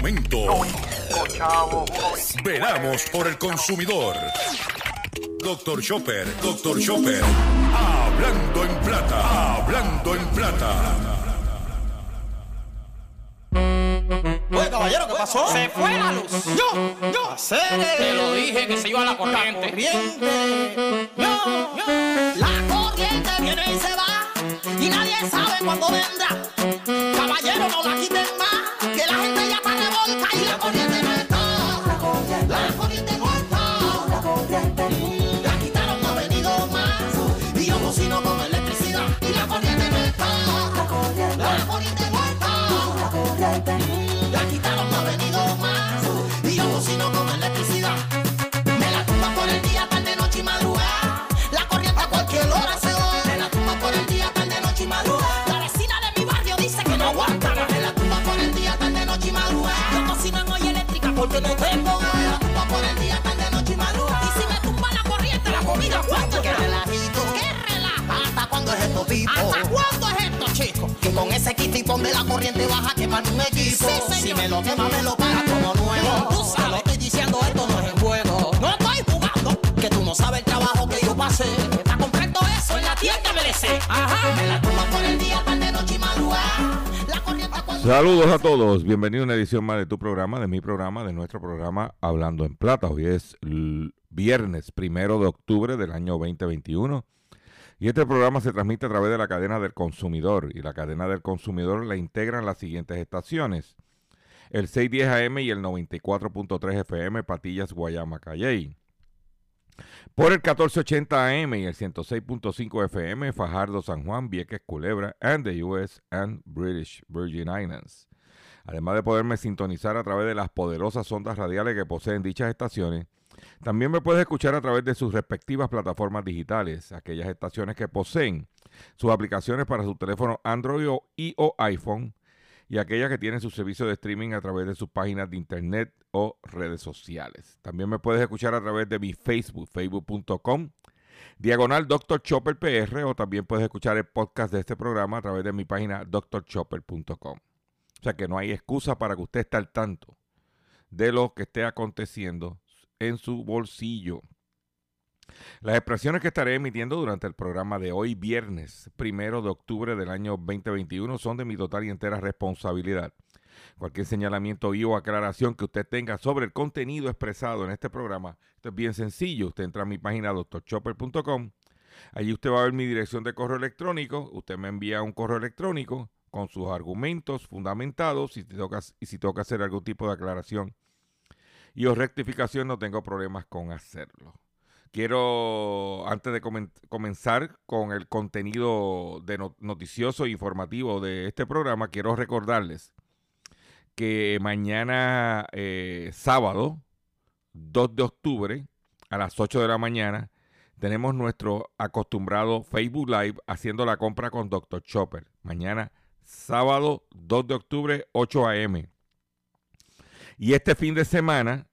momento. Veramos por el consumidor. Doctor Chopper, Doctor Chopper. Hablando en plata, hablando en plata. Oye, caballero, ¿qué pasó? Se fue la luz. Yo, yo. Te lo dije que se iba la corriente. Corriente. Yo, yo. La corriente viene y se va y nadie sabe cuándo vendrá. Caballero, no la quiten más, la ya ese kitipón de la corriente baja quemar un equipo. Sí, señor. si me lo quema, me lo paga como nuevo. Tú sabes. Te lo estoy diciendo, esto no es el juego. No estoy jugando. Que tú no sabes el trabajo que yo pasé. Para comprar todo eso en la tienda MLC. Ajá. Me la tumba por el día, tarde, noche y madrugada. La corriente cuando... Saludos a todos, bienvenido a una edición más de tu programa, de mi programa, de nuestro programa Hablando en Plata. Hoy es viernes primero de octubre del año 2021 y este programa se transmite a través de la cadena del consumidor y la cadena del consumidor la integran las siguientes estaciones. El 610 AM y el 94.3 FM Patillas Guayama Calley. Por el 1480 AM y el 106.5 FM Fajardo San Juan, Vieques Culebra and the US and British Virgin Islands. Además de poderme sintonizar a través de las poderosas ondas radiales que poseen dichas estaciones, también me puedes escuchar a través de sus respectivas plataformas digitales, aquellas estaciones que poseen sus aplicaciones para su teléfono Android o, y o iPhone y aquellas que tienen su servicio de streaming a través de sus páginas de internet o redes sociales. También me puedes escuchar a través de mi Facebook, facebook.com, diagonal Dr. Chopper PR, o también puedes escuchar el podcast de este programa a través de mi página drchopper.com. O sea que no hay excusa para que usted esté al tanto de lo que esté aconteciendo en su bolsillo. Las expresiones que estaré emitiendo durante el programa de hoy, viernes primero de octubre del año 2021, son de mi total y entera responsabilidad. Cualquier señalamiento y o aclaración que usted tenga sobre el contenido expresado en este programa, es bien sencillo. Usted entra a mi página doctorchopper.com. Allí usted va a ver mi dirección de correo electrónico. Usted me envía un correo electrónico con sus argumentos fundamentados y si toca, y si toca hacer algún tipo de aclaración y o rectificación, no tengo problemas con hacerlo. Quiero, antes de comen- comenzar con el contenido de no- noticioso e informativo de este programa, quiero recordarles que mañana eh, sábado, 2 de octubre, a las 8 de la mañana, tenemos nuestro acostumbrado Facebook Live haciendo la compra con Dr. Chopper. Mañana sábado 2 de octubre, 8 a.m. Y este fin de semana,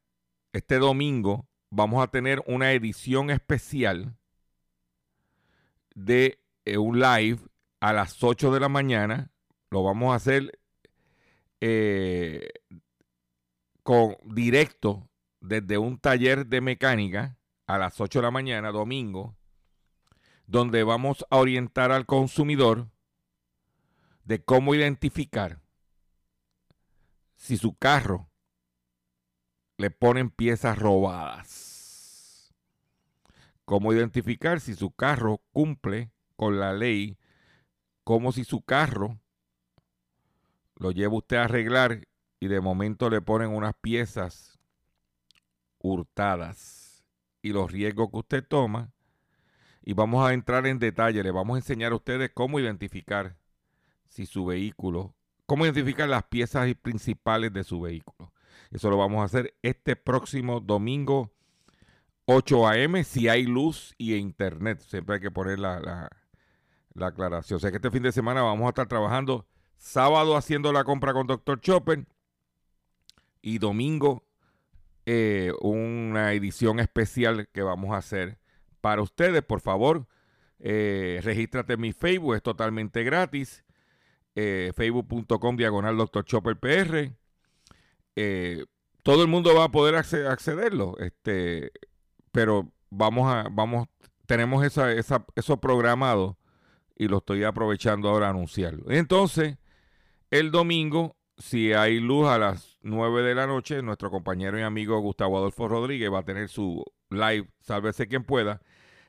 este domingo, vamos a tener una edición especial de eh, un live a las 8 de la mañana. Lo vamos a hacer eh, con directo desde un taller de mecánica a las 8 de la mañana, domingo, donde vamos a orientar al consumidor de cómo identificar si su carro le ponen piezas robadas. Cómo identificar si su carro cumple con la ley, como si su carro lo lleva usted a arreglar y de momento le ponen unas piezas hurtadas y los riesgos que usted toma. Y vamos a entrar en detalle, le vamos a enseñar a ustedes cómo identificar si su vehículo, cómo identificar las piezas principales de su vehículo. Eso lo vamos a hacer este próximo domingo 8 a.m. si hay luz y internet. Siempre hay que poner la, la, la aclaración. O sea que este fin de semana vamos a estar trabajando sábado haciendo la compra con Dr. Chopper y domingo eh, una edición especial que vamos a hacer para ustedes. Por favor, eh, regístrate en mi Facebook, es totalmente gratis. Eh, Facebook.com diagonal Dr. Chopper PR. Eh, todo el mundo va a poder acce- accederlo, este, pero vamos a, vamos, tenemos eso programado y lo estoy aprovechando ahora a anunciarlo. Entonces, el domingo, si hay luz a las 9 de la noche, nuestro compañero y amigo Gustavo Adolfo Rodríguez va a tener su live, sálvese quien pueda,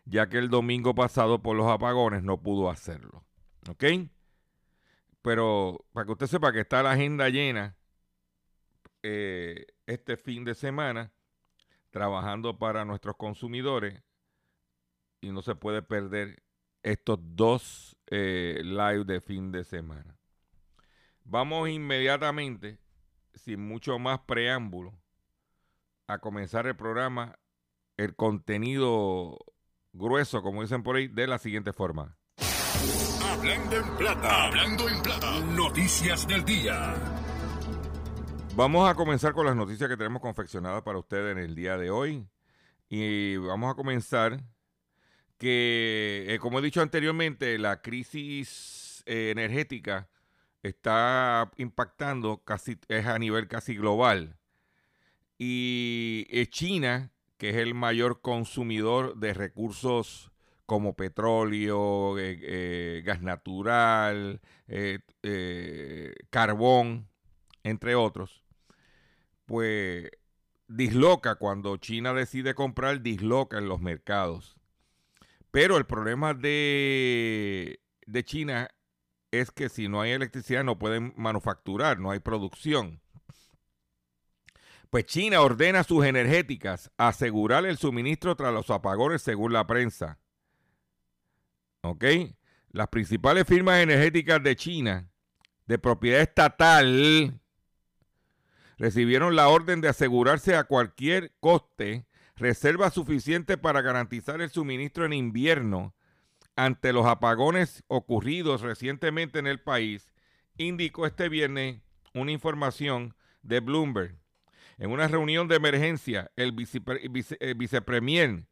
ya que el domingo pasado por los apagones no pudo hacerlo. ¿Ok? Pero para que usted sepa que está la agenda llena eh, este fin de semana, trabajando para nuestros consumidores y no se puede perder estos dos eh, live de fin de semana. Vamos inmediatamente, sin mucho más preámbulo, a comenzar el programa, el contenido grueso, como dicen por ahí, de la siguiente forma. Hablando en plata. Hablando en plata. Noticias del día. Vamos a comenzar con las noticias que tenemos confeccionadas para ustedes en el día de hoy. Y vamos a comenzar que, eh, como he dicho anteriormente, la crisis eh, energética está impactando casi, es a nivel casi global. Y eh, China, que es el mayor consumidor de recursos como petróleo, gas natural, carbón, entre otros, pues disloca cuando China decide comprar, disloca en los mercados. Pero el problema de, de China es que si no hay electricidad no pueden manufacturar, no hay producción. Pues China ordena sus energéticas asegurar el suministro tras los apagones según la prensa. ¿Ok? Las principales firmas energéticas de China de propiedad estatal recibieron la orden de asegurarse a cualquier coste reservas suficientes para garantizar el suministro en invierno ante los apagones ocurridos recientemente en el país, indicó este viernes una información de Bloomberg. En una reunión de emergencia, el vicepre- vice- eh, vicepremier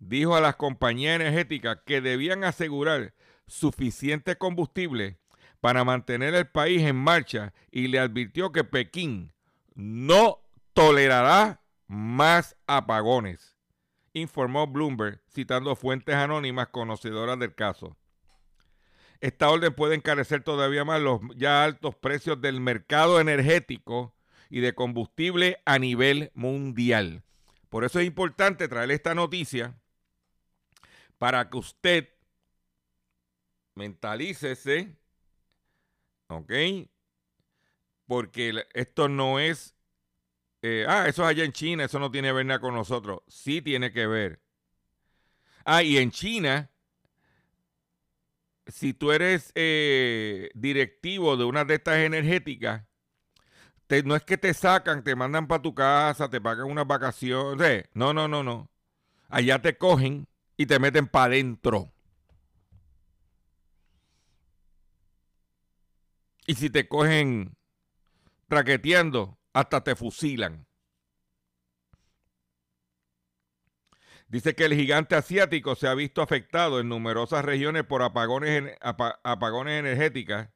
dijo a las compañías energéticas que debían asegurar suficiente combustible para mantener el país en marcha y le advirtió que Pekín no tolerará más apagones, informó Bloomberg citando fuentes anónimas conocedoras del caso. Esta orden puede encarecer todavía más los ya altos precios del mercado energético y de combustible a nivel mundial. Por eso es importante traer esta noticia para que usted mentalícese, ¿ok? Porque esto no es, eh, ah, eso es allá en China, eso no tiene que ver nada con nosotros. Sí tiene que ver. Ah, y en China, si tú eres eh, directivo de una de estas energéticas, te- no es que te sacan, te mandan para tu casa, te pagan unas vacaciones. No, no, no, no. Allá te cogen y te meten para adentro. Y si te cogen traqueteando, hasta te fusilan. Dice que el gigante asiático se ha visto afectado en numerosas regiones por apagones, apagones energéticas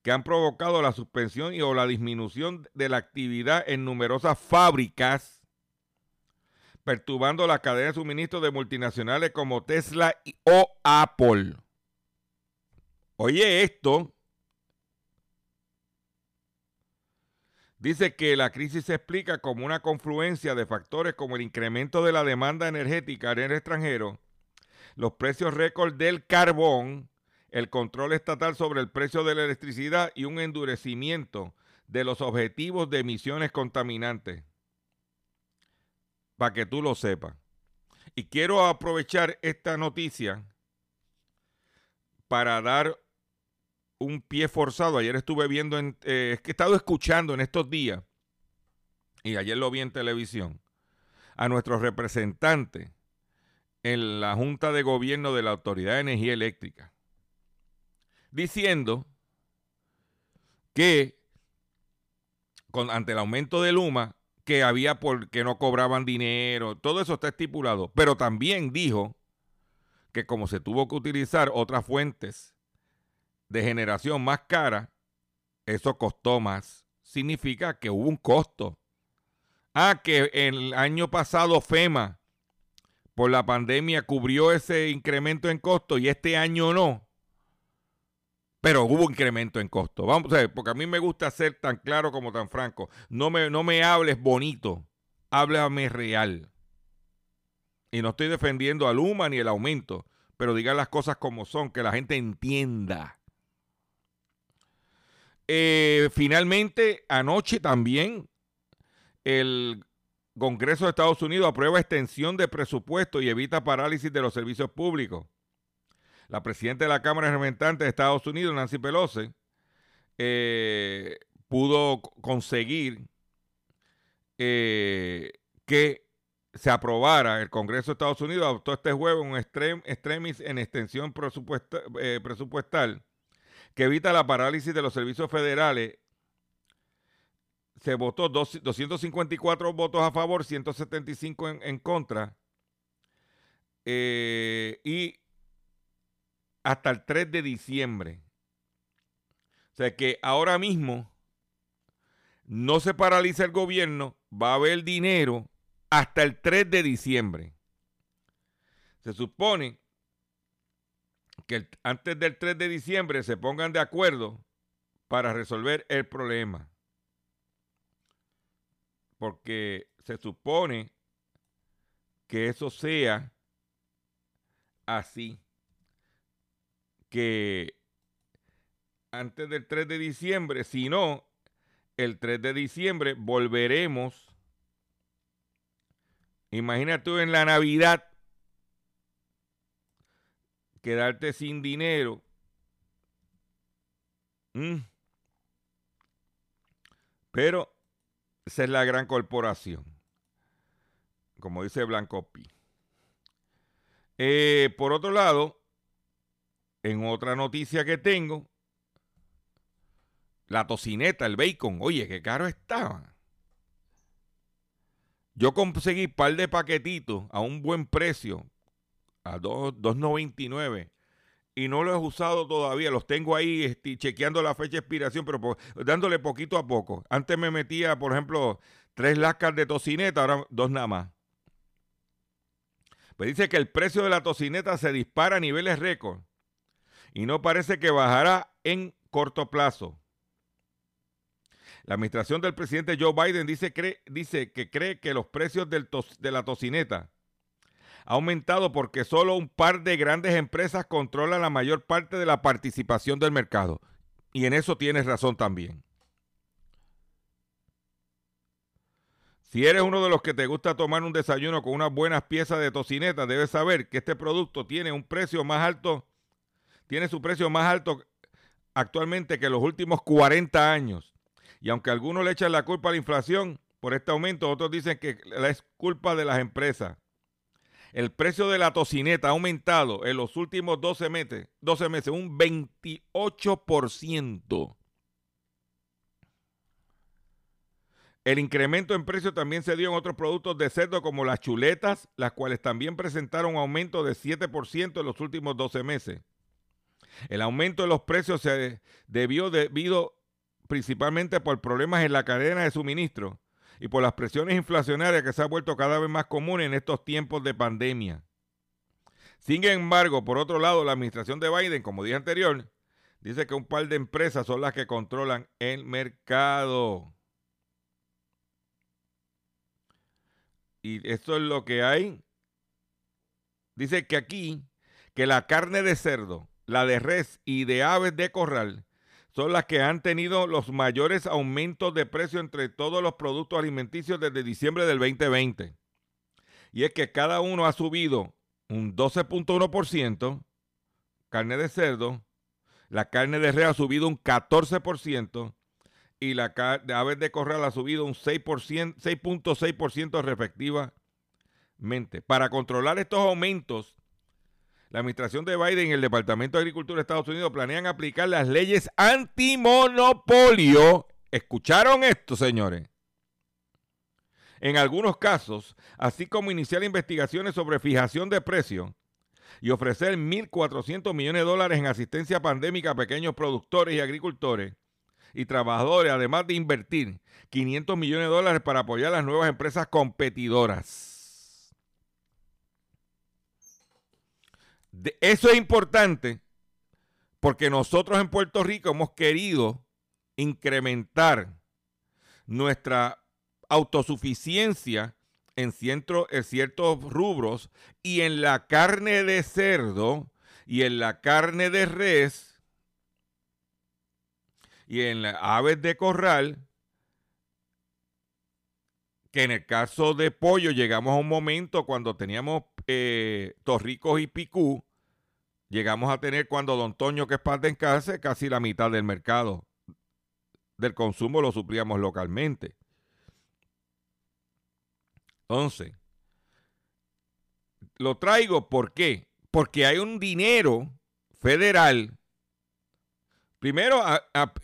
que han provocado la suspensión y o la disminución de la actividad en numerosas fábricas, perturbando la cadena de suministro de multinacionales como Tesla o Apple. Oye esto. Dice que la crisis se explica como una confluencia de factores como el incremento de la demanda energética en el extranjero, los precios récord del carbón, el control estatal sobre el precio de la electricidad y un endurecimiento de los objetivos de emisiones contaminantes. Para que tú lo sepas. Y quiero aprovechar esta noticia para dar un pie forzado. Ayer estuve viendo, en, eh, es que he estado escuchando en estos días, y ayer lo vi en televisión, a nuestros representantes en la Junta de Gobierno de la Autoridad de Energía Eléctrica, diciendo que con, ante el aumento de Luma, que había porque no cobraban dinero, todo eso está estipulado, pero también dijo que como se tuvo que utilizar otras fuentes de generación más cara, eso costó más. significa que hubo un costo. Ah, que el año pasado FEMA por la pandemia cubrió ese incremento en costo y este año no. Pero hubo incremento en costo. Vamos a ver, porque a mí me gusta ser tan claro como tan franco. No me, no me hables bonito, háblame real. Y no estoy defendiendo a Luma ni el aumento, pero diga las cosas como son, que la gente entienda. Eh, finalmente, anoche también el Congreso de Estados Unidos aprueba extensión de presupuesto y evita parálisis de los servicios públicos. La presidenta de la Cámara de Representantes de Estados Unidos, Nancy Pelosi, eh, pudo conseguir eh, que se aprobara, el Congreso de Estados Unidos adoptó este jueves un extremis en extensión presupuestal que evita la parálisis de los servicios federales. Se votó 254 votos a favor, 175 en, en contra. y hasta el 3 de diciembre. O sea que ahora mismo no se paraliza el gobierno, va a haber dinero hasta el 3 de diciembre. Se supone que antes del 3 de diciembre se pongan de acuerdo para resolver el problema. Porque se supone que eso sea así que antes del 3 de diciembre, si no, el 3 de diciembre volveremos. Imagínate tú en la Navidad quedarte sin dinero. Mm. Pero esa es la gran corporación. Como dice Blanco Pi. Eh, por otro lado, en otra noticia que tengo, la tocineta, el bacon, oye, qué caro estaba. Yo conseguí un par de paquetitos a un buen precio, a 2.99, y no los he usado todavía. Los tengo ahí este, chequeando la fecha de expiración, pero dándole poquito a poco. Antes me metía, por ejemplo, tres lascas de tocineta, ahora dos nada más. Pues dice que el precio de la tocineta se dispara a niveles récord y no parece que bajará en corto plazo. La administración del presidente Joe Biden dice, dice que cree que los precios de la tocineta ha aumentado porque solo un par de grandes empresas controlan la mayor parte de la participación del mercado. Y en eso tienes razón también. Si eres uno de los que te gusta tomar un desayuno con unas buenas piezas de tocineta, debes saber que este producto tiene un precio más alto tiene su precio más alto actualmente que los últimos 40 años. Y aunque algunos le echan la culpa a la inflación por este aumento, otros dicen que es culpa de las empresas. El precio de la tocineta ha aumentado en los últimos 12 meses, 12 meses un 28%. El incremento en precio también se dio en otros productos de cerdo como las chuletas, las cuales también presentaron un aumento de 7% en los últimos 12 meses. El aumento de los precios se debió debido principalmente por problemas en la cadena de suministro y por las presiones inflacionarias que se han vuelto cada vez más comunes en estos tiempos de pandemia. Sin embargo, por otro lado, la administración de Biden, como dije anterior, dice que un par de empresas son las que controlan el mercado. Y esto es lo que hay. Dice que aquí, que la carne de cerdo la de res y de aves de corral son las que han tenido los mayores aumentos de precio entre todos los productos alimenticios desde diciembre del 2020. Y es que cada uno ha subido un 12.1%, carne de cerdo, la carne de res ha subido un 14% y la de aves de corral ha subido un 6.6% respectivamente. Para controlar estos aumentos, la administración de Biden y el Departamento de Agricultura de Estados Unidos planean aplicar las leyes antimonopolio. ¿Escucharon esto, señores? En algunos casos, así como iniciar investigaciones sobre fijación de precios y ofrecer 1.400 millones de dólares en asistencia pandémica a pequeños productores y agricultores y trabajadores, además de invertir 500 millones de dólares para apoyar las nuevas empresas competidoras. Eso es importante porque nosotros en Puerto Rico hemos querido incrementar nuestra autosuficiencia en, en ciertos rubros y en la carne de cerdo y en la carne de res y en las aves de corral, que en el caso de pollo llegamos a un momento cuando teníamos eh, torricos y picú, llegamos a tener cuando Don Toño, que es parte en casa, casi la mitad del mercado del consumo lo suplíamos localmente. Entonces, lo traigo ¿por qué? Porque hay un dinero federal. Primero,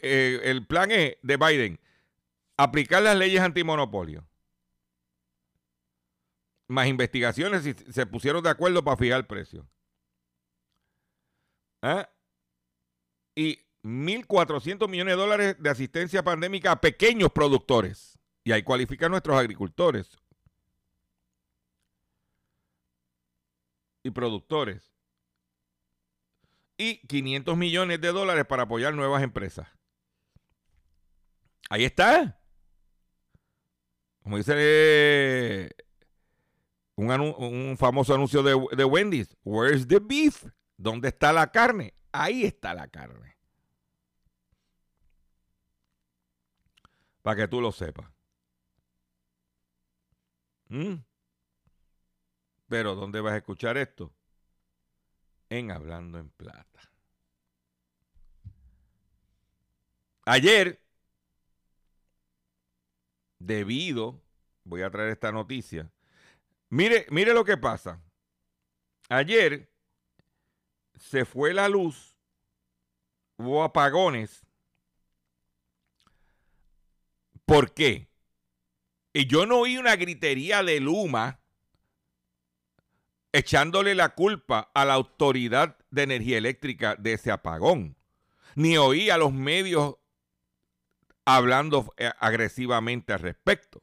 eh, el plan es de Biden, aplicar las leyes antimonopolio. Más investigaciones y se pusieron de acuerdo para fijar el precio. ¿Ah? Y 1.400 millones de dólares de asistencia pandémica a pequeños productores. Y ahí cualifican nuestros agricultores y productores. Y 500 millones de dólares para apoyar nuevas empresas. Ahí está. Como dice un, un famoso anuncio de, de Wendy's. Where's the beef? ¿Dónde está la carne? Ahí está la carne. Para que tú lo sepas. ¿Mm? Pero ¿dónde vas a escuchar esto? En Hablando en Plata. Ayer, debido, voy a traer esta noticia. Mire, mire lo que pasa. Ayer se fue la luz, hubo apagones. ¿Por qué? Y yo no oí una gritería de Luma echándole la culpa a la autoridad de energía eléctrica de ese apagón. Ni oí a los medios hablando eh, agresivamente al respecto.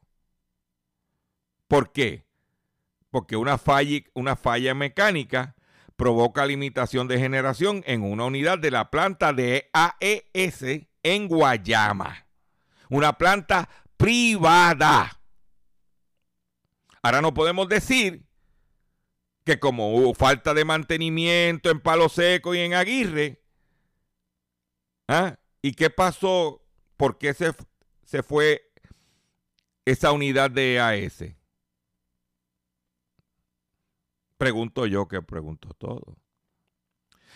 ¿Por qué? Porque una falla, mecánica provoca limitación de generación en una unidad de la planta de AES en Guayama. Una planta privada. Ahora no podemos decir que como hubo falta de mantenimiento en Palo Seco y en Aguirre, ¿ah? ¿y qué pasó? ¿Por qué se, se fue esa unidad de AS? Pregunto yo que pregunto todo.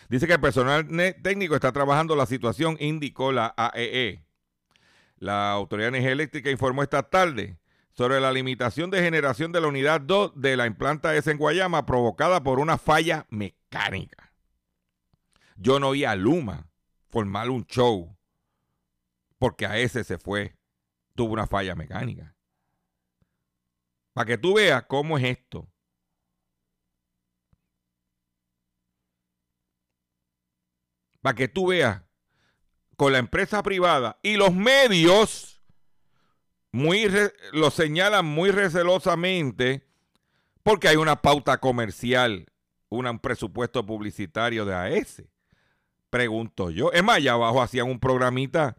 Dice que el personal técnico está trabajando la situación, indicó la AEE. La Autoridad de Energía Eléctrica informó esta tarde sobre la limitación de generación de la unidad 2 de la implanta S en Guayama provocada por una falla mecánica. Yo no vi a Luma formar un show porque a ese se fue, tuvo una falla mecánica. Para que tú veas cómo es esto. Para que tú veas con la empresa privada y los medios muy lo señalan muy recelosamente porque hay una pauta comercial, un presupuesto publicitario de AES. Pregunto yo. Es más, allá abajo hacían un programita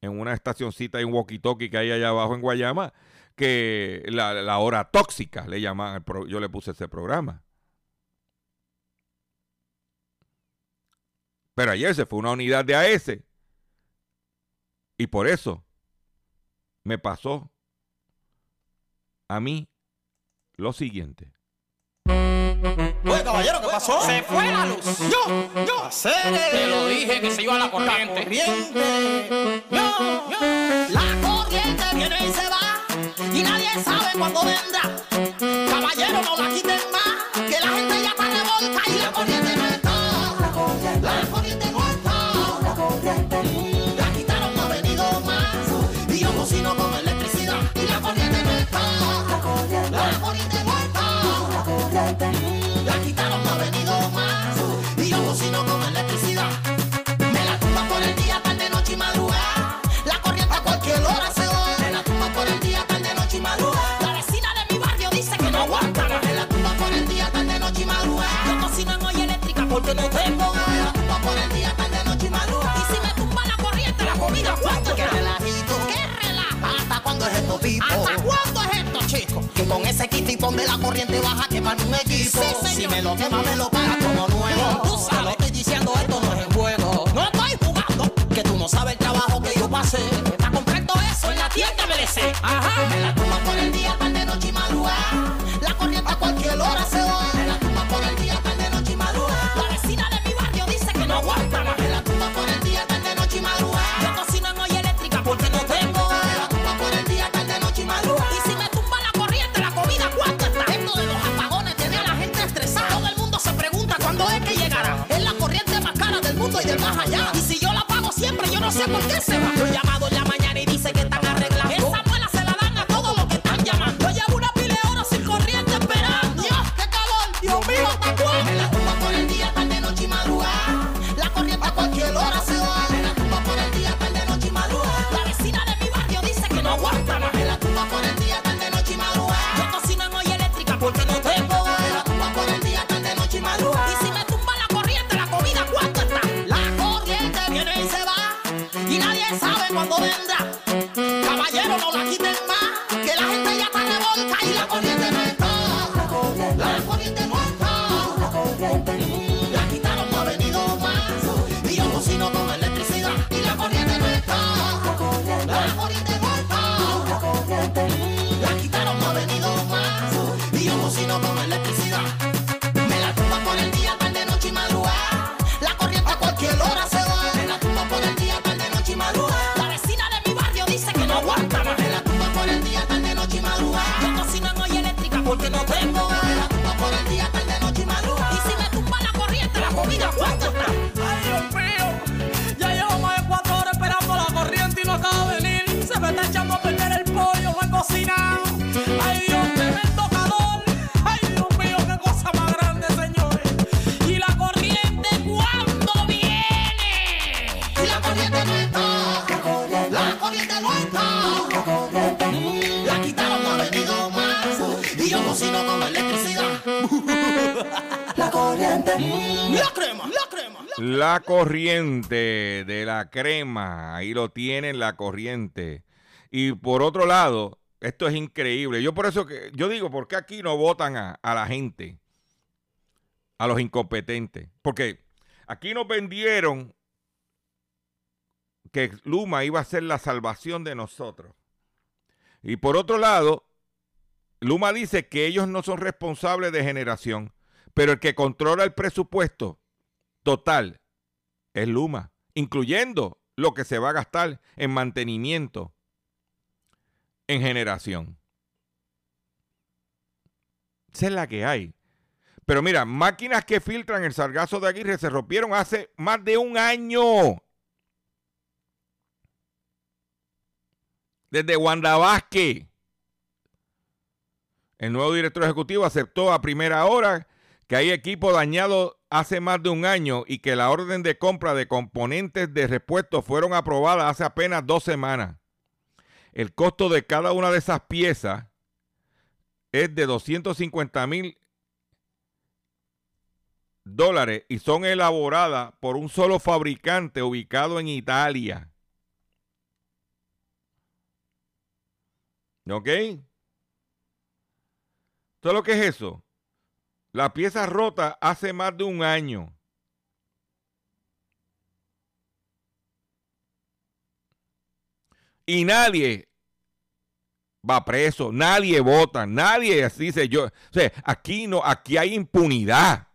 en una estacioncita y un walkie-talkie que hay allá abajo en Guayama, que la, hora tóxica le llaman, yo le puse ese programa. Pero ayer se fue una unidad de AES y por eso me pasó a mí lo siguiente. Oye, caballero, ¿qué pasó? Se fue la luz. Yo, yo. Te lo dije que se iba la corriente. corriente. Yo, yo. La corriente viene y se va y nadie sabe cuándo vendrá. Caballero, no la quiten más, que la gente ya está revolca y la corriente corriente baja quemarme un equipo. Sí, si me lo quema, me lo corriente de la crema, ahí lo tienen la corriente. Y por otro lado, esto es increíble. Yo por eso que yo digo, ¿por qué aquí no votan a, a la gente? A los incompetentes. Porque aquí nos vendieron que Luma iba a ser la salvación de nosotros. Y por otro lado, Luma dice que ellos no son responsables de generación, pero el que controla el presupuesto total es Luma, incluyendo lo que se va a gastar en mantenimiento en generación. Esa es la que hay. Pero mira, máquinas que filtran el sargazo de Aguirre se rompieron hace más de un año. Desde Wanda Vázquez. El nuevo director ejecutivo aceptó a primera hora que hay equipo dañado hace más de un año y que la orden de compra de componentes de repuesto fueron aprobadas hace apenas dos semanas. El costo de cada una de esas piezas es de 250 mil dólares y son elaboradas por un solo fabricante ubicado en Italia. ¿Ok? ¿Todo lo que es eso? La pieza rota hace más de un año. Y nadie va preso, nadie vota, nadie así dice yo. O sea, aquí no, aquí hay impunidad.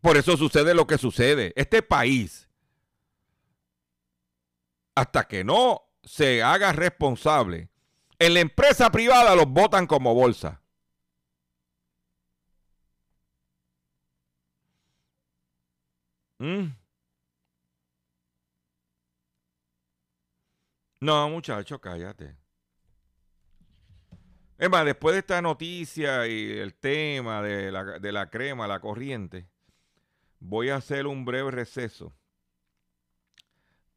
Por eso sucede lo que sucede. Este país, hasta que no se haga responsable, en la empresa privada los votan como bolsa. ¿Mm? No, muchacho, cállate. Es más, después de esta noticia y el tema de la, de la crema, la corriente, voy a hacer un breve receso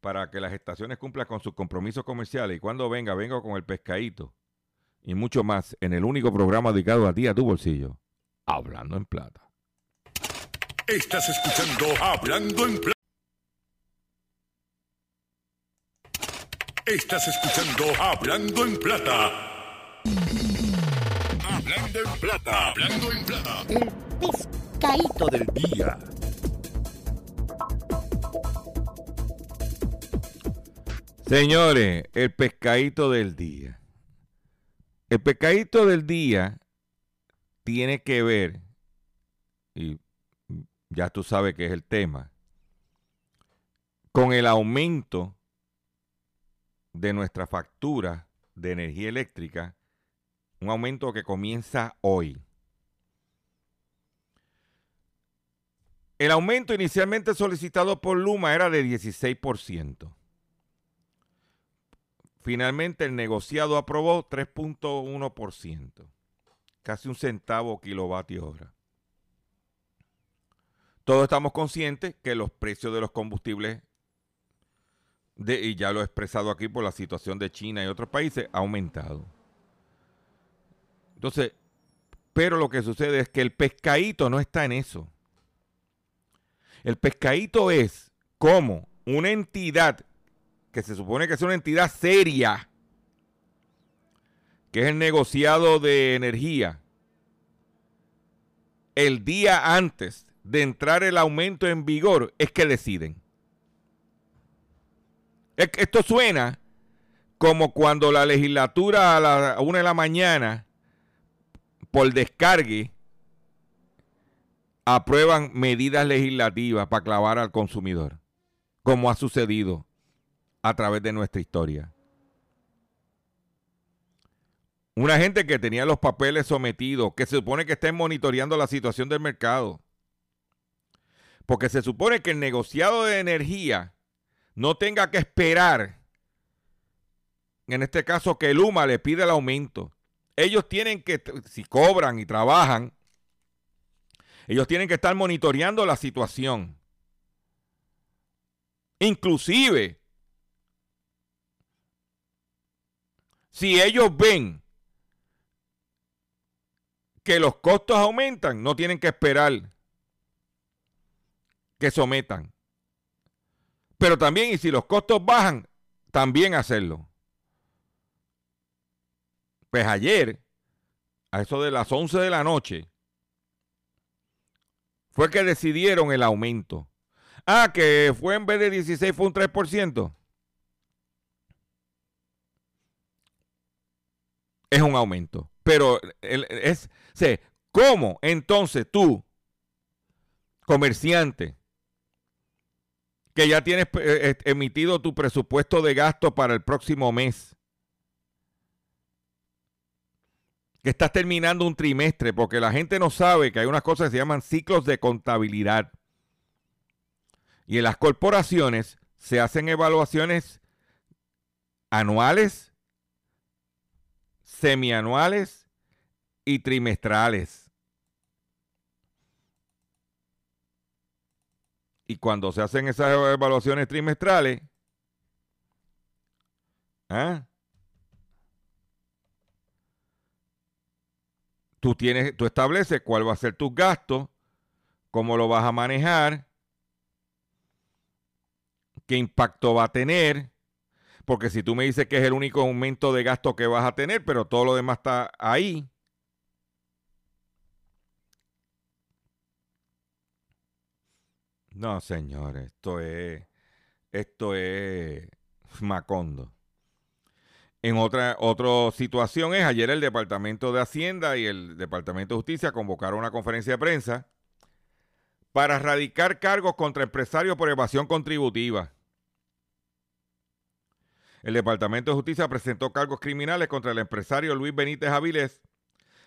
para que las estaciones cumplan con sus compromisos comerciales y cuando venga, vengo con el pescadito y mucho más en el único programa dedicado a ti, a tu bolsillo, Hablando en Plata. Estás escuchando Hablando en Plata. Estás escuchando Hablando en Plata. Hablando en plata. Hablando en plata. El pescadito del día. Señores, el pescadito del día. El pescadito del día tiene que ver, y ya tú sabes que es el tema, con el aumento de nuestra factura de energía eléctrica, un aumento que comienza hoy. El aumento inicialmente solicitado por Luma era de 16%. Finalmente el negociado aprobó 3.1%, casi un centavo kilovatio hora. Todos estamos conscientes que los precios de los combustibles, de, y ya lo he expresado aquí por la situación de China y otros países, ha aumentado. Entonces, pero lo que sucede es que el pescadito no está en eso. El pescadito es como una entidad que se supone que es una entidad seria, que es el negociado de energía, el día antes de entrar el aumento en vigor, es que deciden. Esto suena como cuando la legislatura a la una de la mañana, por descargue, aprueban medidas legislativas para clavar al consumidor, como ha sucedido a través de nuestra historia. Una gente que tenía los papeles sometidos, que se supone que estén monitoreando la situación del mercado. Porque se supone que el negociado de energía no tenga que esperar, en este caso que el UMA le pide el aumento. Ellos tienen que, si cobran y trabajan, ellos tienen que estar monitoreando la situación. Inclusive, si ellos ven que los costos aumentan, no tienen que esperar que sometan. Pero también, y si los costos bajan, también hacerlo. Pues ayer, a eso de las 11 de la noche, fue que decidieron el aumento. Ah, que fue en vez de 16, fue un 3%. Es un aumento. Pero es, ¿cómo entonces tú, comerciante, que ya tienes eh, eh, emitido tu presupuesto de gasto para el próximo mes, que estás terminando un trimestre, porque la gente no sabe que hay unas cosas que se llaman ciclos de contabilidad. Y en las corporaciones se hacen evaluaciones anuales, semianuales y trimestrales. Y cuando se hacen esas evaluaciones trimestrales, ¿ah? tú, tienes, tú estableces cuál va a ser tus gastos, cómo lo vas a manejar, qué impacto va a tener, porque si tú me dices que es el único aumento de gasto que vas a tener, pero todo lo demás está ahí. No, señores, esto es, esto es Macondo. En otra, otra situación es, ayer el Departamento de Hacienda y el Departamento de Justicia convocaron una conferencia de prensa para erradicar cargos contra empresarios por evasión contributiva. El Departamento de Justicia presentó cargos criminales contra el empresario Luis Benítez Avilés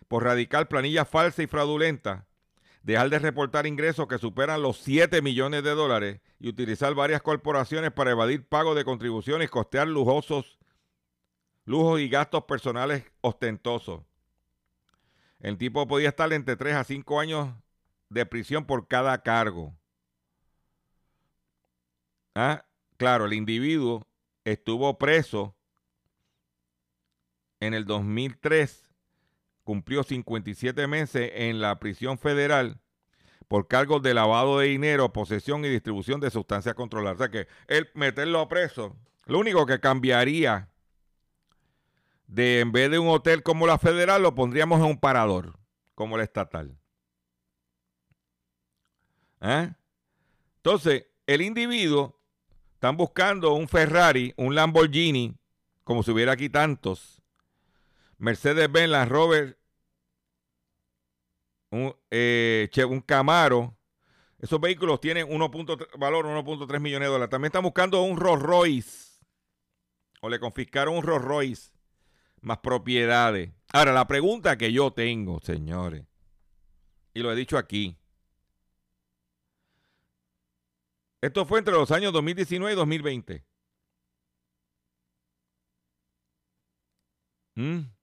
por radicar planillas falsas y fraudulentas, dejar de reportar ingresos que superan los 7 millones de dólares y utilizar varias corporaciones para evadir pago de contribuciones y costear lujosos lujos y gastos personales ostentosos. El tipo podía estar entre 3 a 5 años de prisión por cada cargo. Ah, claro, el individuo estuvo preso en el 2003, cumplió 57 meses en la prisión federal por cargos de lavado de dinero, posesión y distribución de sustancias controladas. O sea que el meterlo a preso, lo único que cambiaría de en vez de un hotel como la federal, lo pondríamos en un parador, como la estatal. ¿Eh? Entonces, el individuo están buscando un Ferrari, un Lamborghini, como si hubiera aquí tantos, Mercedes-Benz, Land Rover, un, eh, un Camaro. Esos vehículos tienen 1.3 valor 1.3 millones de dólares. También están buscando un Rolls Royce. O le confiscaron un Rolls Royce. Más propiedades. Ahora, la pregunta que yo tengo, señores, y lo he dicho aquí. Esto fue entre los años 2019 y 2020. ¿Mm?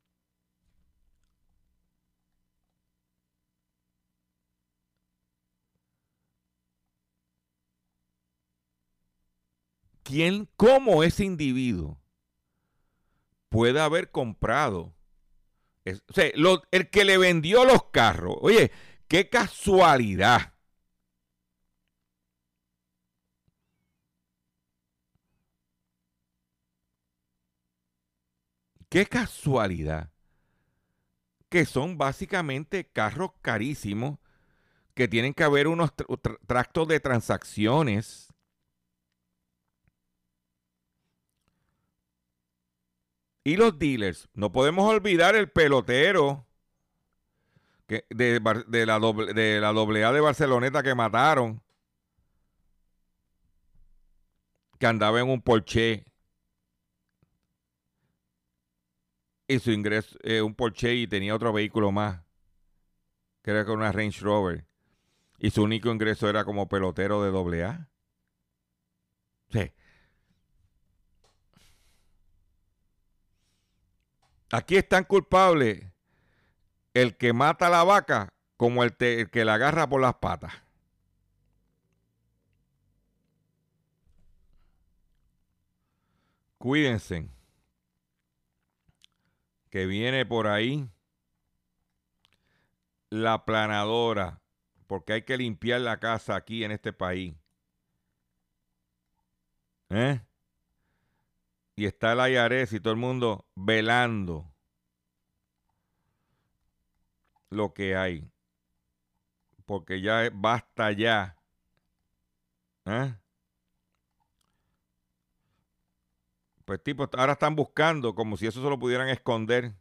¿Quién, cómo ese individuo puede haber comprado? o sea, el que le vendió los carros. Oye, qué casualidad. Qué casualidad. Que son básicamente carros carísimos que tienen que haber unos tr- tr- tractos de transacciones. Y los dealers, no podemos olvidar el pelotero que de, de la doble, de la AA de Barceloneta que mataron, que andaba en un Porsche y su ingreso, eh, un Porsche y tenía otro vehículo más, que era con una Range Rover, y su único ingreso era como pelotero de AA. Sí. Aquí es tan culpable el que mata a la vaca como el, el que la agarra por las patas. Cuídense. Que viene por ahí la planadora. Porque hay que limpiar la casa aquí en este país. ¿Eh? Y está el IRS y todo el mundo velando lo que hay. Porque ya basta ya. ¿Eh? Pues tipo, ahora están buscando como si eso se lo pudieran esconder.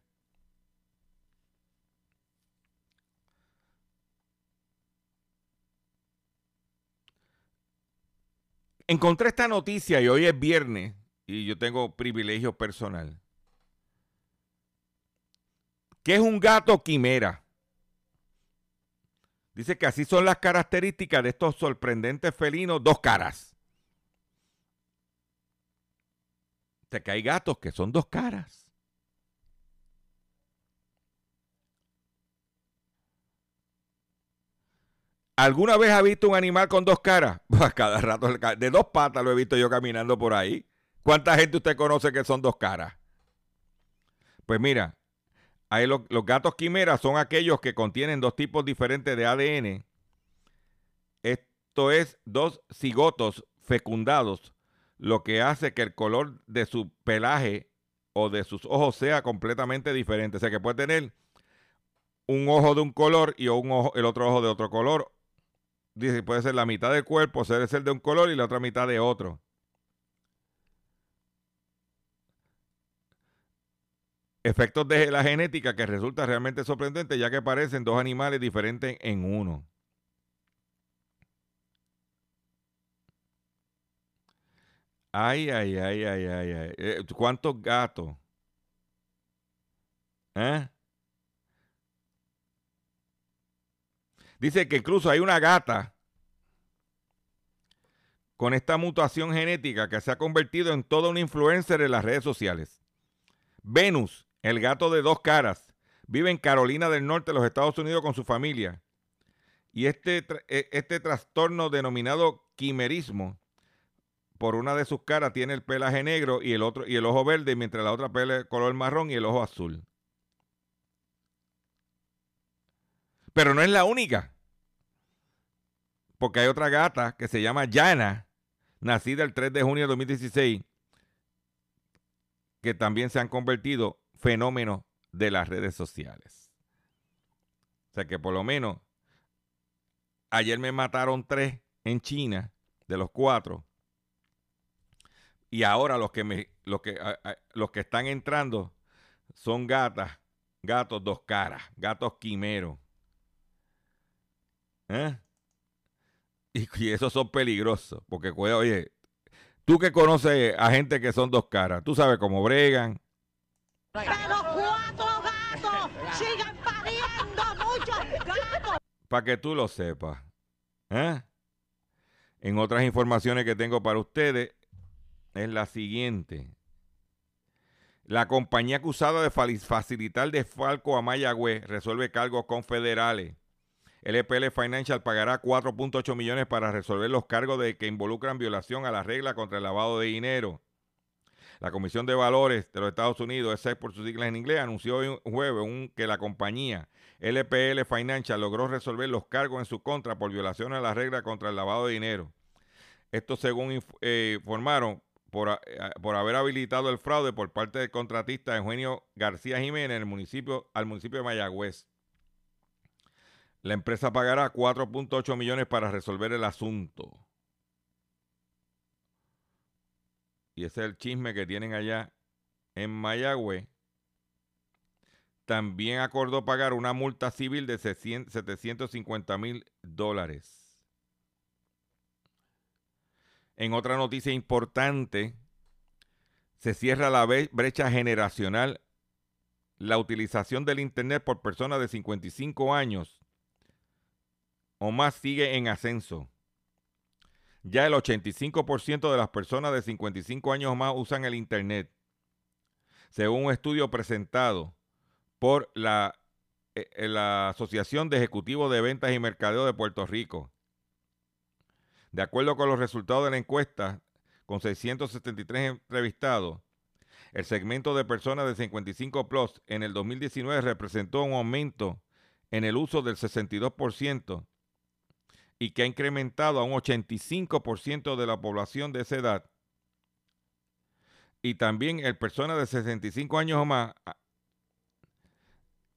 Encontré esta noticia y hoy es viernes y yo tengo privilegio personal. ¿Qué es un gato quimera? Dice que así son las características de estos sorprendentes felinos dos caras. O sea, que hay gatos que son dos caras. ¿Alguna vez ha visto un animal con dos caras? Pues cada rato, de dos patas lo he visto yo caminando por ahí. ¿Cuánta gente usted conoce que son dos caras? Pues mira, ahí lo- los gatos quimeras son aquellos que contienen dos tipos diferentes de ADN. Esto es dos cigotos fecundados, lo que hace que el color de su pelaje o de sus ojos sea completamente diferente. O sea que puede tener un ojo de un color y un ojo, el otro ojo de otro color. Dice, puede ser la mitad del cuerpo, ser de un color y la otra mitad de otro. Efectos de la genética que resulta realmente sorprendente ya que parecen dos animales diferentes en uno. Ay, ay, ay, ay, ay, ay. Eh, ¿Cuántos gatos? ¿Eh? Dice que incluso hay una gata con esta mutación genética que se ha convertido en toda una influencer en las redes sociales. Venus, el gato de dos caras, vive en Carolina del Norte, los Estados Unidos, con su familia. Y este, e- este trastorno denominado quimerismo, por una de sus caras tiene el pelaje negro y el otro y el ojo verde, mientras la otra pele color marrón y el ojo azul. Pero no es la única. Porque hay otra gata que se llama Yana, nacida el 3 de junio de 2016, que también se han convertido fenómeno de las redes sociales. O sea que por lo menos ayer me mataron tres en China de los cuatro. Y ahora los que me los que, los que están entrando son gatas, gatos dos caras, gatos quimeros. ¿Eh? Y, esos son peligrosos, porque oye, tú que conoces a gente que son dos caras, tú sabes cómo bregan. Pero cuatro gatos siguen pariendo muchos gatos. Para que tú lo sepas. ¿Eh? En otras informaciones que tengo para ustedes es la siguiente. La compañía acusada de facilitar desfalco a Mayagüez resuelve cargos confederales. El EPL Financial pagará 4.8 millones para resolver los cargos de que involucran violación a la regla contra el lavado de dinero. La Comisión de Valores de los Estados Unidos, SEC por sus siglas en inglés, anunció hoy jueves que la compañía LPL Financial logró resolver los cargos en su contra por violación a la regla contra el lavado de dinero. Esto según eh, informaron por, eh, por, haber habilitado el fraude por parte del contratista Eugenio García Jiménez en el municipio, al municipio de Mayagüez. La empresa pagará 4.8 millones para resolver el asunto. Y ese es el chisme que tienen allá en Mayagüez. También acordó pagar una multa civil de 750 mil dólares. En otra noticia importante, se cierra la brecha generacional. La utilización del Internet por personas de 55 años o más sigue en ascenso. Ya el 85% de las personas de 55 años más usan el Internet, según un estudio presentado por la, eh, eh, la Asociación de Ejecutivos de Ventas y Mercadeo de Puerto Rico. De acuerdo con los resultados de la encuesta, con 673 entrevistados, el segmento de personas de 55 plus en el 2019 representó un aumento en el uso del 62% y que ha incrementado a un 85% de la población de esa edad. Y también el persona de 65 años o más ah,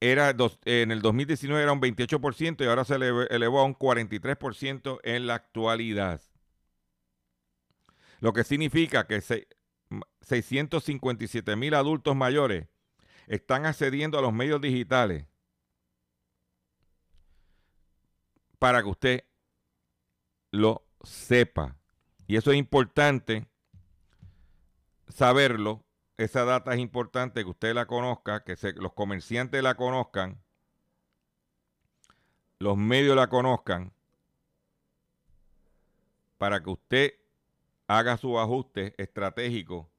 era en el 2019 era un 28% y ahora se elevó a un 43% en la actualidad. Lo que significa que 657 mil adultos mayores están accediendo a los medios digitales para que usted lo sepa. Y eso es importante saberlo. Esa data es importante que usted la conozca, que los comerciantes la conozcan, los medios la conozcan, para que usted haga su ajuste estratégico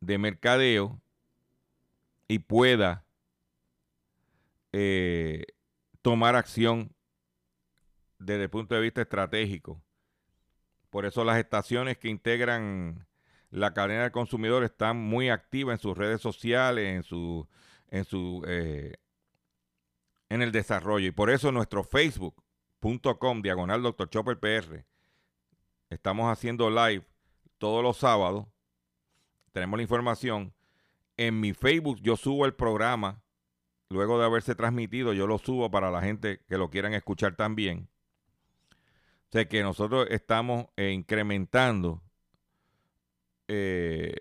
de mercadeo y pueda eh, tomar acción desde el punto de vista estratégico. Por eso las estaciones que integran la cadena del consumidor están muy activas en sus redes sociales, en su, en su, eh, en el desarrollo. Y por eso nuestro facebook.com diagonal Dr. Chopper PR estamos haciendo live todos los sábados. Tenemos la información. En mi Facebook yo subo el programa. Luego de haberse transmitido, yo lo subo para la gente que lo quieran escuchar también. O sea que nosotros estamos eh, incrementando eh,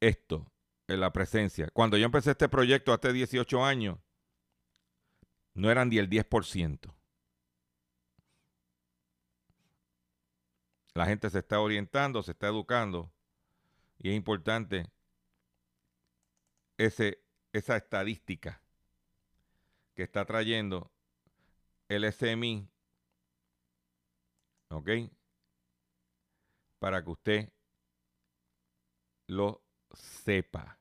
esto, en la presencia. Cuando yo empecé este proyecto hace 18 años, no eran ni el 10%. La gente se está orientando, se está educando y es importante ese, esa estadística que está trayendo el SMI ¿Ok? Para que usted lo sepa.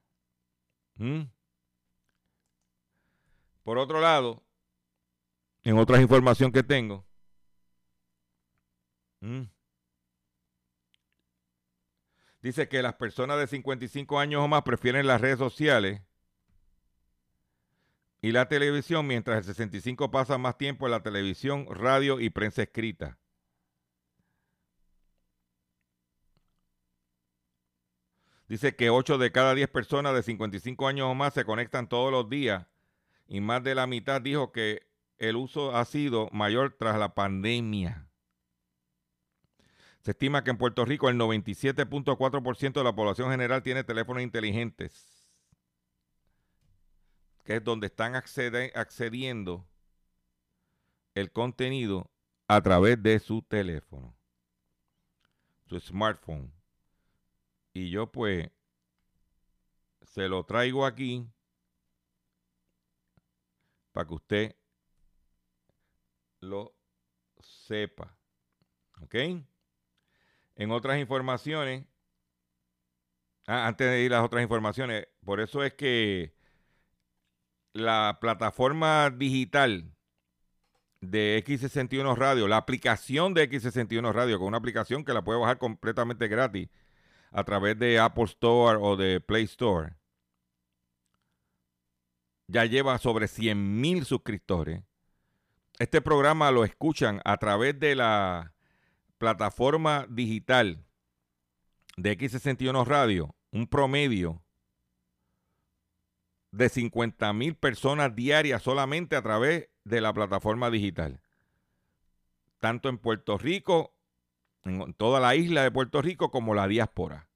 ¿Mm? Por otro lado, en otras información que tengo, ¿Mm? dice que las personas de 55 años o más prefieren las redes sociales y la televisión, mientras el 65 pasa más tiempo en la televisión, radio y prensa escrita. Dice que 8 de cada 10 personas de 55 años o más se conectan todos los días y más de la mitad dijo que el uso ha sido mayor tras la pandemia. Se estima que en Puerto Rico el 97.4% de la población general tiene teléfonos inteligentes, que es donde están accediendo el contenido a través de su teléfono, su smartphone. Y yo pues se lo traigo aquí para que usted lo sepa. ¿Ok? En otras informaciones, ah, antes de ir a las otras informaciones, por eso es que la plataforma digital de X61 Radio, la aplicación de X61 Radio, con una aplicación que la puede bajar completamente gratis a través de Apple Store o de Play Store, ya lleva sobre 100 mil suscriptores. Este programa lo escuchan a través de la plataforma digital de X61 Radio, un promedio de 50 mil personas diarias solamente a través de la plataforma digital. Tanto en Puerto Rico, en toda la isla de Puerto Rico, como la diáspora.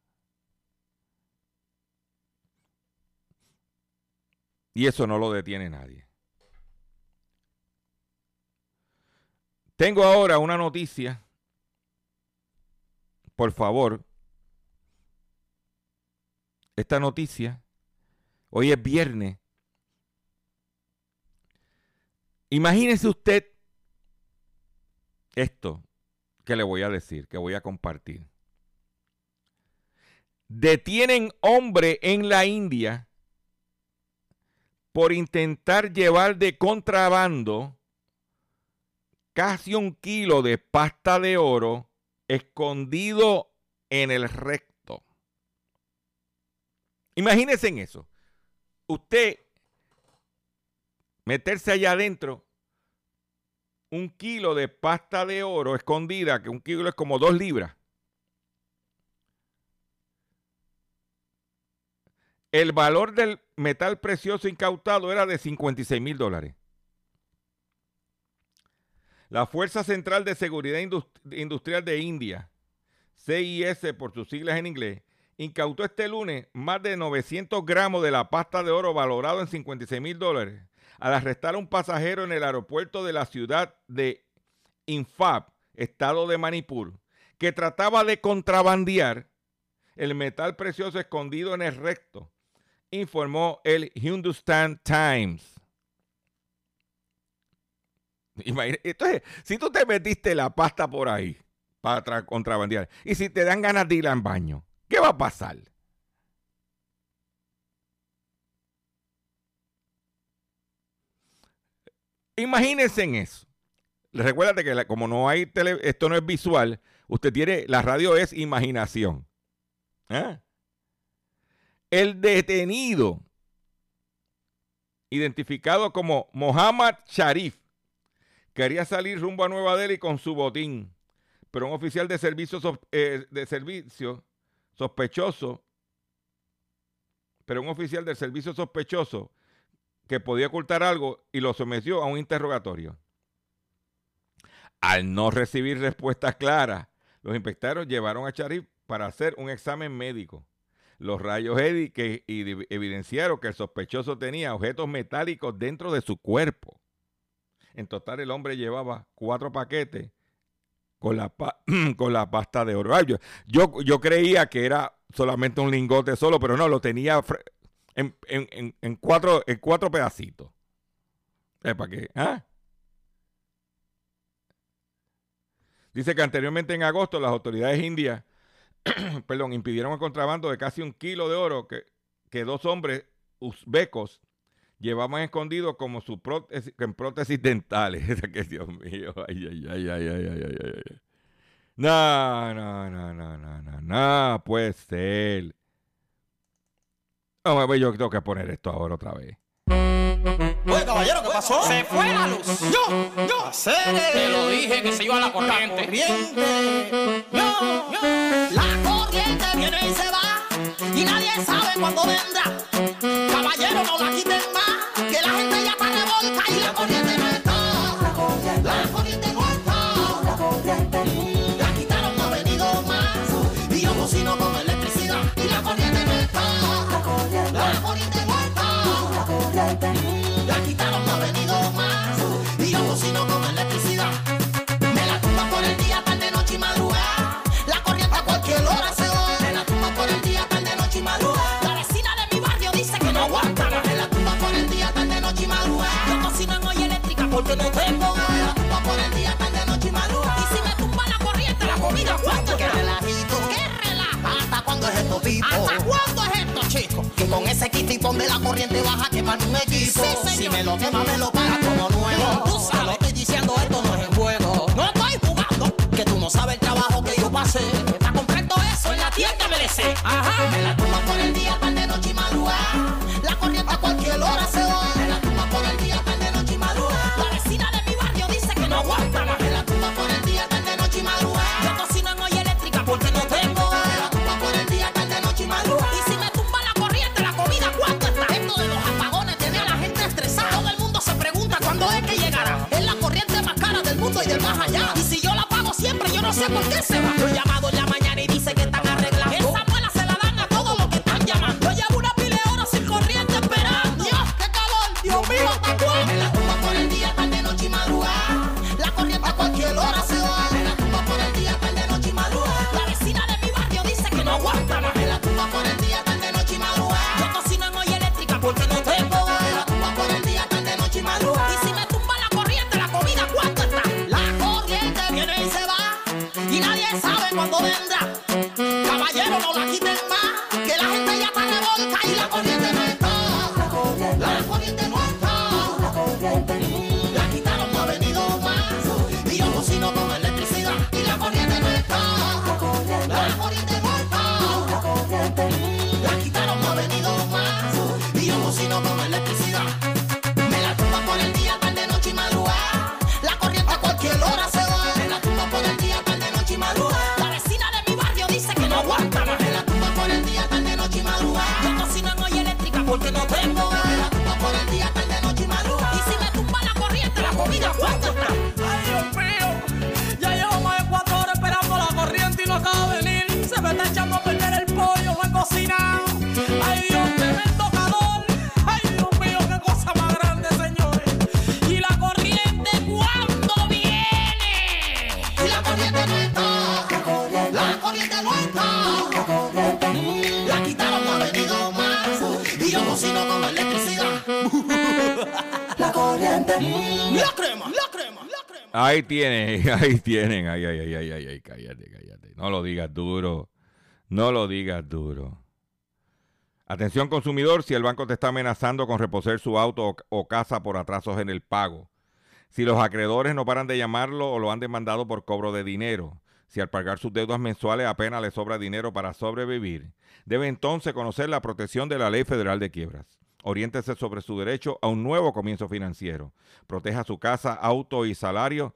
Y eso no lo detiene nadie. Tengo ahora una noticia por favor, esta noticia, hoy es viernes. Imagínese usted esto que le voy a decir, que voy a compartir. Detienen hombre en la India por intentar llevar de contrabando casi un kilo de pasta de oro escondido en el recto. Imagínense en eso. Usted meterse allá adentro un kilo de pasta de oro escondida, que un kilo es como dos libras. El valor del metal precioso incautado era de 56 mil dólares. La Fuerza Central de Seguridad Industrial de India, CIS por sus siglas en inglés, incautó este lunes más de 900 gramos de la pasta de oro valorado en 56 mil dólares al arrestar a un pasajero en el aeropuerto de la ciudad de Infab, estado de Manipur, que trataba de contrabandear el metal precioso escondido en el recto, informó el Hindustan Times. Entonces, si tú te metiste la pasta por ahí para contrabandear y si te dan ganas de ir al baño, ¿qué va a pasar? Imagínense en eso. Recuérdate que como no hay tele, esto no es visual, usted tiene, la radio es imaginación. ¿eh? El detenido, identificado como Mohammad Sharif, Quería salir rumbo a Nueva Delhi con su botín, pero un oficial de servicio, eh, de servicio sospechoso, pero un oficial del servicio sospechoso que podía ocultar algo y lo sometió a un interrogatorio. Al no recibir respuestas claras, los inspectores llevaron a Charif para hacer un examen médico. Los rayos Eddy que evidenciaron que el sospechoso tenía objetos metálicos dentro de su cuerpo. En total el hombre llevaba cuatro paquetes con la, pasta de oro. Yo, creía que era solamente un lingote solo, pero no, lo tenía en, cuatro, en cuatro pedacitos. ¿Para qué? ¿Ah? Dice que anteriormente en agosto las autoridades indias perdón, impidieron el contrabando de casi un kilo de oro que, que dos hombres uzbecos llevaban escondido como su prótesis, en prótesis dentales. que Dios mío, ay, ay, ay, ay, ay, ay, ay, No, no, no, no, no, no, no, puede ser. Oh, yo tengo que poner esto ahora otra vez. Oye, caballero, ¿qué pasó? Se fue la luz. Yo, yo. Te lo dije que se iba a la corriente. La corriente. Yo, yo. La corriente viene y se va. Y nadie sabe cuándo vendrá. Caballero, no la quita. tienen, ahí tienen, ay, ay, ay, ay, ay, ay, cállate, cállate. No lo digas duro, no lo digas duro. Atención consumidor, si el banco te está amenazando con reposer su auto o, o casa por atrasos en el pago. Si los acreedores no paran de llamarlo o lo han demandado por cobro de dinero. Si al pagar sus deudas mensuales apenas le sobra dinero para sobrevivir. Debe entonces conocer la protección de la Ley Federal de Quiebras. Oriéntese sobre su derecho a un nuevo comienzo financiero. Proteja su casa, auto y salario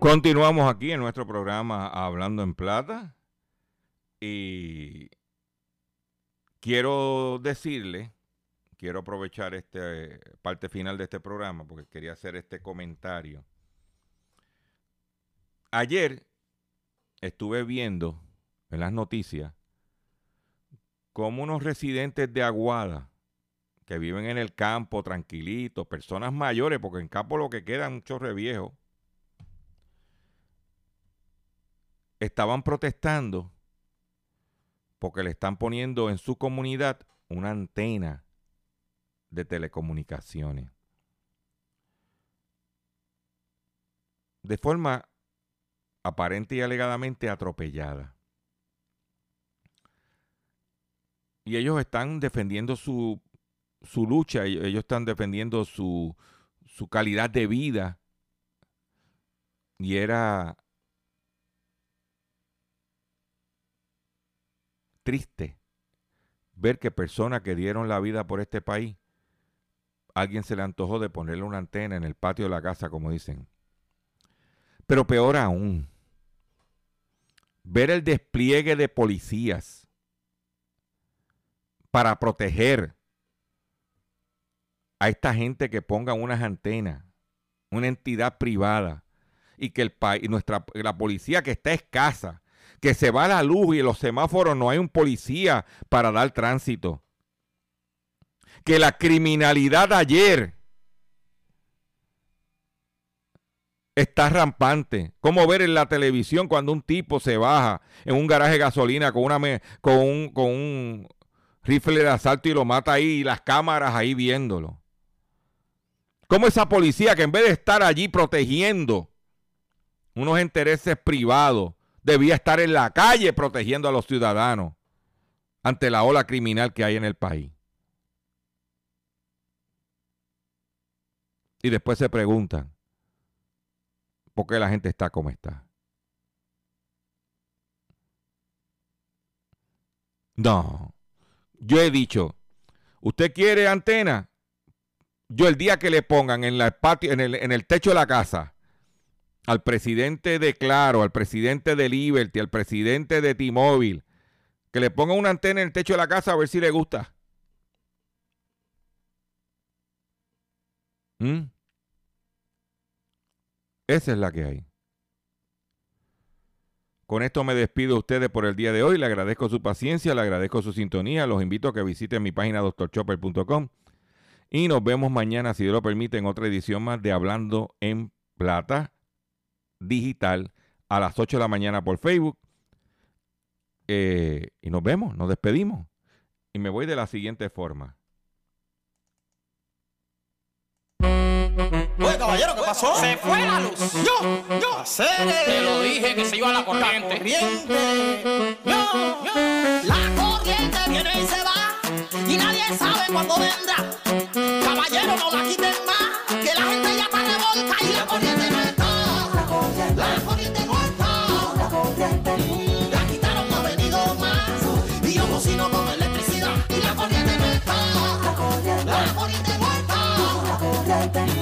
Continuamos aquí en nuestro programa Hablando en Plata y quiero decirle, quiero aprovechar esta parte final de este programa porque quería hacer este comentario. Ayer estuve viendo en las noticias cómo unos residentes de Aguada que viven en el campo tranquilitos, personas mayores, porque en campo lo que quedan muchos reviejos, estaban protestando porque le están poniendo en su comunidad una antena de telecomunicaciones. De forma aparente y alegadamente atropellada. Y ellos están defendiendo su, su lucha, ellos están defendiendo su, su calidad de vida. Y era triste ver que personas que dieron la vida por este país, alguien se le antojó de ponerle una antena en el patio de la casa, como dicen. Pero peor aún, ver el despliegue de policías para proteger a esta gente que ponga unas antenas, una entidad privada, y que el país, nuestra, la policía que está escasa, que se va la luz y en los semáforos no hay un policía para dar tránsito. Que la criminalidad ayer está rampante. Como ver en la televisión cuando un tipo se baja en un garaje de gasolina con, un, con un rifle de asalto y lo mata ahí y las cámaras ahí viéndolo. Como esa policía que en vez de estar allí protegiendo unos intereses privados, debía estar en la calle protegiendo a los ciudadanos ante la ola criminal que hay en el país. Y después se preguntan, ¿por qué la gente está como está? No, yo he dicho, ¿usted quiere antena? Yo el día que le pongan en, la patio, en, el, en el techo de la casa al presidente de Claro, al presidente de Liberty, al presidente de T-Mobile, que le ponga una antena en el techo de la casa a ver si le gusta. ¿Mm? Esa es la que hay. Con esto me despido a ustedes por el día de hoy. Le agradezco su paciencia, le agradezco su sintonía. Los invito a que visiten mi página doctorchopper.com. Y nos vemos mañana, si Dios lo permite, en otra edición más de Hablando en Plata digital a las 8 de la mañana por Facebook. Eh, y nos vemos, nos despedimos. Y me voy de la siguiente forma. Oye, caballero, ¿qué pasó? Se fue la luz. Yo, yo. Hacer Te lo dije que se iba la corriente. La corriente. Yo, yo. La corriente viene y se va. Y nadie sabe cuándo vendrá. Caballero, no la quiten más. Que la gente ya está revolta y la corriente no la poniente muerta, una colcha de peri La quitaron no ha venido más Y yo cocino con electricidad Y la corriente vuelta, una colcha La poniente muerta, una colcha de peri